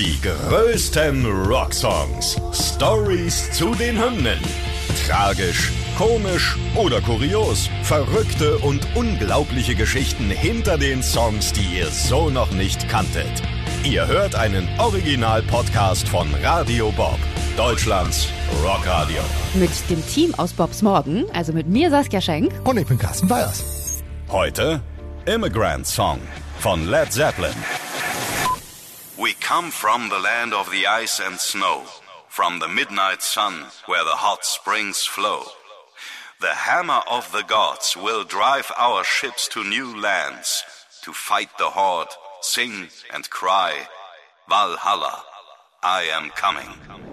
Die größten Rocksongs. Stories zu den Hymnen. Tragisch, komisch oder kurios. Verrückte und unglaubliche Geschichten hinter den Songs, die ihr so noch nicht kanntet. Ihr hört einen Original-Podcast von Radio Bob, Deutschlands Rockradio. Mit dem Team aus Bobs Morgen, also mit mir Saskia Schenk. Und ich bin Carsten Weyers. Heute Immigrant Song von Led Zeppelin. We come from the land of the ice and snow, from the midnight sun where the hot springs flow. The hammer of the gods will drive our ships to new lands, to fight the horde, sing and cry, Valhalla, I am coming.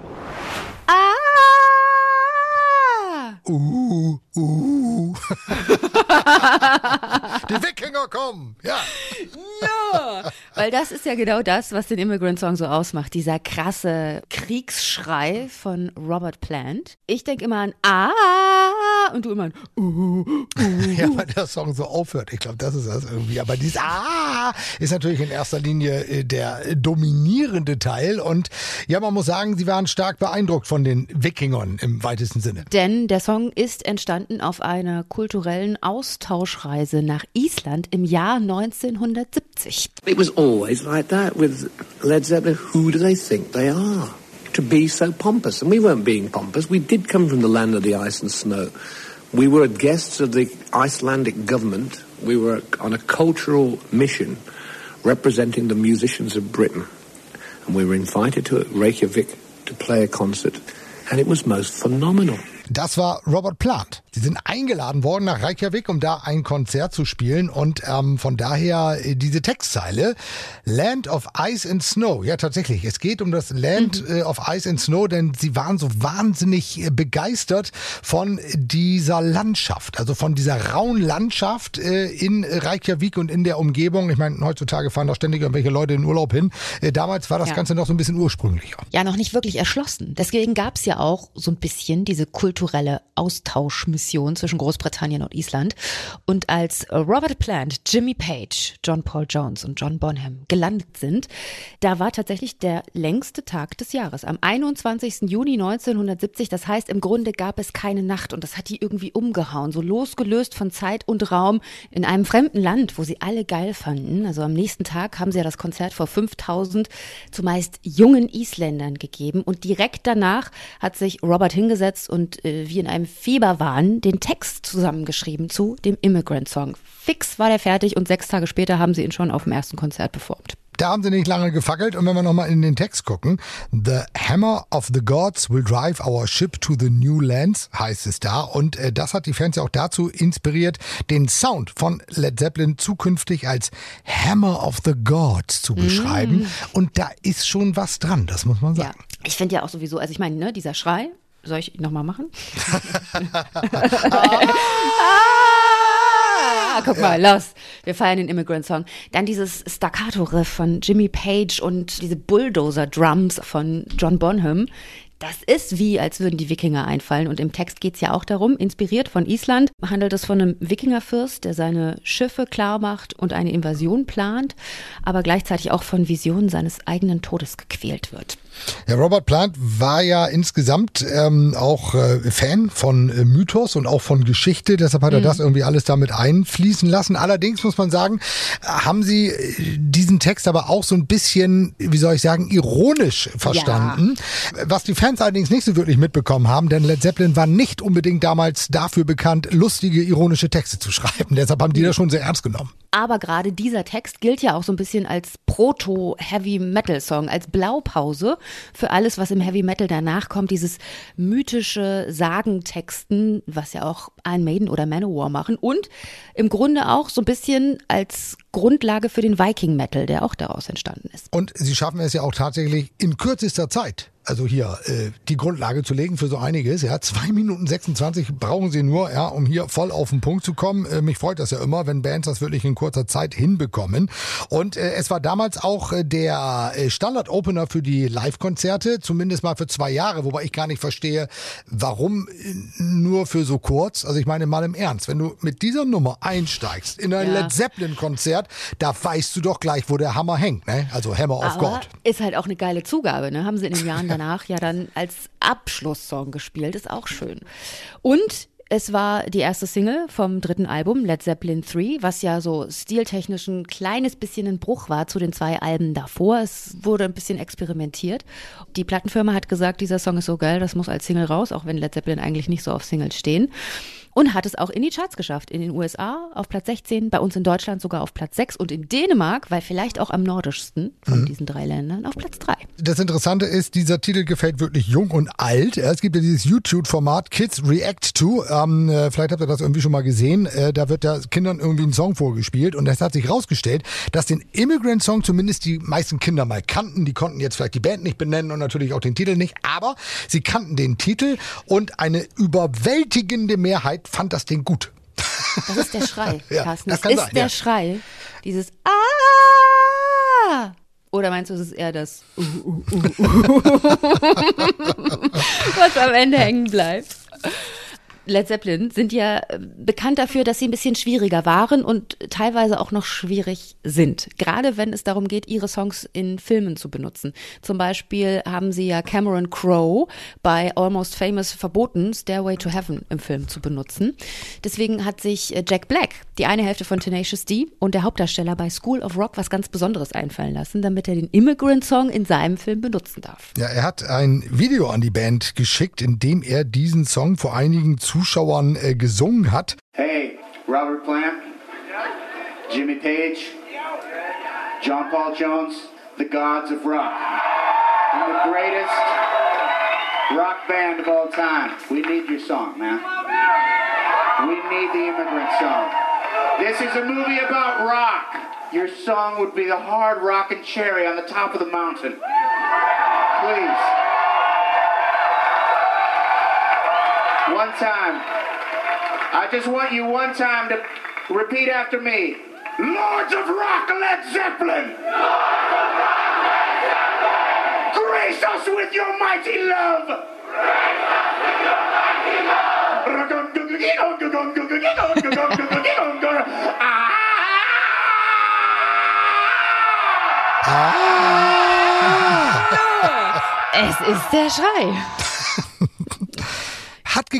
Uh, uh. Die Wikinger kommen, ja. Ja, weil das ist ja genau das, was den Immigrant Song so ausmacht. Dieser krasse Kriegsschrei von Robert Plant. Ich denke immer an Ah und du immer uh, uh. Ja, weil der Song so aufhört. Ich glaube, das ist das irgendwie. Aber dieses Ah ist natürlich in erster Linie äh, der dominierende Teil. Und ja, man muss sagen, sie waren stark beeindruckt von den Wikingern im weitesten Sinne. Denn der Song ist entstanden auf einer kulturellen Austauschreise nach Island im Jahr 1970. It was always like that with Led Zeppelin. Who do they think they are? To be so pompous. And we weren't being pompous. We did come from the land of the ice and snow. We were guests of the Icelandic government. We were on a cultural mission representing the musicians of Britain. And we were invited to Reykjavik to play a concert. And it was most phenomenal. Das war Robert Plant. Sie sind eingeladen worden nach Reykjavik, um da ein Konzert zu spielen und ähm, von daher äh, diese Textzeile Land of Ice and Snow. Ja, tatsächlich. Es geht um das Land äh, of Ice and Snow, denn sie waren so wahnsinnig äh, begeistert von dieser Landschaft, also von dieser rauen Landschaft äh, in Reykjavik und in der Umgebung. Ich meine, heutzutage fahren da ständig irgendwelche Leute in Urlaub hin. Damals war das Ja. Ganze noch so ein bisschen ursprünglicher. Ja, noch nicht wirklich erschlossen. Deswegen gab es ja auch so ein bisschen diese kulturelle Austauschmission zwischen Großbritannien und Island. Und als Robert Plant, Jimmy Page, John Paul Jones und John Bonham gelandet sind, da war tatsächlich der längste Tag des Jahres. Am 21. Juni 1970. Das heißt, im Grunde gab es keine Nacht und das hat die irgendwie umgehauen. So losgelöst von Zeit und Raum in einem fremden Land, wo sie alle geil fanden. Also am nächsten Tag haben sie ja das Konzert vor 5000 zumeist jungen Isländern gegeben und direkt danach hat sich Robert hingesetzt und wie in einem Fieberwahn den Text zusammengeschrieben zu dem Immigrant Song. Fix war der fertig und sechs Tage später haben sie ihn schon auf dem ersten Konzert performt. Da haben sie nicht lange gefackelt. Und wenn wir nochmal in den Text gucken, The Hammer of the Gods will drive our ship to the new lands, heißt es da. Und äh, das hat die Fans ja auch dazu inspiriert, den Sound von Led Zeppelin zukünftig als Hammer of the Gods zu beschreiben. Und da ist schon was dran, das muss man Ja, sagen. ich finde ja auch sowieso, also ich meine, ne, dieser Schrei, soll ich ihn nochmal machen? Ah, guck mal, los. Wir feiern den Immigrant Song. Dann dieses Staccato-Riff von Jimmy Page und diese Bulldozer-Drums von John Bonham. Das ist wie, als würden die Wikinger einfallen. Und im Text geht's ja auch darum, inspiriert von Island, handelt es von einem Wikingerfürst, der seine Schiffe klar macht und eine Invasion plant, aber gleichzeitig auch von Visionen seines eigenen Todes gequält wird. Ja, Robert Plant war ja insgesamt ähm, auch äh, Fan von äh, Mythos und auch von Geschichte, deshalb hat er das irgendwie alles damit einfließen lassen. Allerdings muss man sagen, haben sie äh, diesen Text aber auch so ein bisschen, wie soll ich sagen, ironisch verstanden. Was die Fans allerdings nicht so wirklich mitbekommen haben, denn Led Zeppelin war nicht unbedingt damals dafür bekannt, lustige, ironische Texte zu schreiben. Deshalb haben die das schon sehr ernst genommen. Aber gerade dieser Text gilt ja auch so ein bisschen als Proto-Heavy-Metal-Song, als Blaupause für alles, was im Heavy Metal danach kommt. Dieses mythische Sagentexten, was ja auch Iron Maiden oder Manowar machen. Und im Grunde auch so ein bisschen als Grundlage für den Viking Metal, der auch daraus entstanden ist. Und sie schaffen es ja auch tatsächlich in kürzester Zeit also hier äh, die Grundlage zu legen für so einiges. Ja, zwei Minuten 26 brauchen sie nur, ja, um hier voll auf den Punkt zu kommen. Äh, mich freut das ja immer, wenn Bands das wirklich in kurzer Zeit hinbekommen. Und äh, es war damals auch äh, der äh, Standard-Opener für die Live-Konzerte, zumindest mal für zwei Jahre, wobei ich gar nicht verstehe, warum äh, nur für so kurz. Also ich meine mal im Ernst, wenn du mit dieser Nummer einsteigst in ein Ja. Led Zeppelin-Konzert, da weißt du doch gleich, wo der Hammer hängt, ne? Also Hammer of God. ist halt auch eine geile Zugabe, ne? Haben sie in den Jahren danach ja dann als Abschlusssong gespielt, ist auch schön. Und es war die erste Single vom dritten Album, Led Zeppelin 3, was ja so stiltechnisch ein kleines bisschen ein Bruch war zu den zwei Alben davor. Es wurde ein bisschen experimentiert. Die Plattenfirma hat gesagt, dieser Song ist so geil, das muss als Single raus, auch wenn Led Zeppelin eigentlich nicht so auf Singles stehen. Und hat es auch in die Charts geschafft. In den USA auf Platz 16, bei uns in Deutschland sogar auf Platz 6 und in Dänemark, weil vielleicht auch am nordischsten von diesen drei Ländern, auf Platz 3. Das Interessante ist, dieser Titel gefällt wirklich jung und alt. Ja, Es gibt ja dieses YouTube-Format Kids React to. Ähm, äh, vielleicht habt ihr das irgendwie schon mal gesehen. Äh, da wird da Kindern irgendwie ein Song vorgespielt und es hat sich rausgestellt, dass den Immigrant Song zumindest die meisten Kinder mal kannten. Die konnten jetzt vielleicht die Band nicht benennen und natürlich auch den Titel nicht, aber sie kannten den Titel und eine überwältigende Mehrheit fand das Ding gut. Das ist der Schrei, Ja, Carsten. das Das kann ist sein, der ja. Schrei. Dieses Ah! Oder meinst du, es ist eher das uh, uh, uh, uh, was am Ende hängen bleibt? Led Zeppelin sind ja äh, bekannt dafür, dass sie ein bisschen schwieriger waren und teilweise auch noch schwierig sind. Gerade wenn es darum geht, ihre Songs in Filmen zu benutzen. Zum Beispiel haben sie ja Cameron Crowe bei Almost Famous verboten, Stairway to Heaven im Film zu benutzen. Deswegen hat sich äh, Jack Black, die eine Hälfte von Tenacious D und der Hauptdarsteller bei School of Rock was ganz Besonderes einfallen lassen, damit er den Immigrant Song in seinem Film benutzen darf. Ja, er hat ein Video an die Band geschickt, in dem er diesen Song vor einigen Zuschauern äh, gesungen hat. Hey, Robert Plant, Jimmy Page, John Paul Jones, the gods of rock. The greatest rock band of all time. We need your song, man. We need the immigrant song. This is a movie about rock. Your song would be the hard rockin' cherry on the top of the mountain. Please. One time. I just want you one time to repeat after me. Lords of Rock, Led Zeppelin! Grace us with your mighty love! Ah! Es ist der Schrei.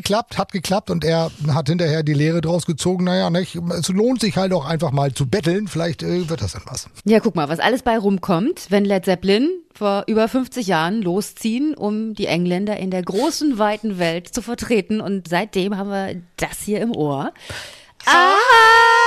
Hat geklappt, hat geklappt und er hat hinterher die Lehre draus gezogen. Naja, nicht? es lohnt sich halt auch einfach mal zu betteln. Vielleicht äh, wird das dann was. Ja, guck mal, was alles bei rumkommt, wenn Led Zeppelin vor über 50 Jahren losziehen, um die Engländer in der großen, weiten Welt zu vertreten. Und seitdem haben wir das hier im Ohr. Ah!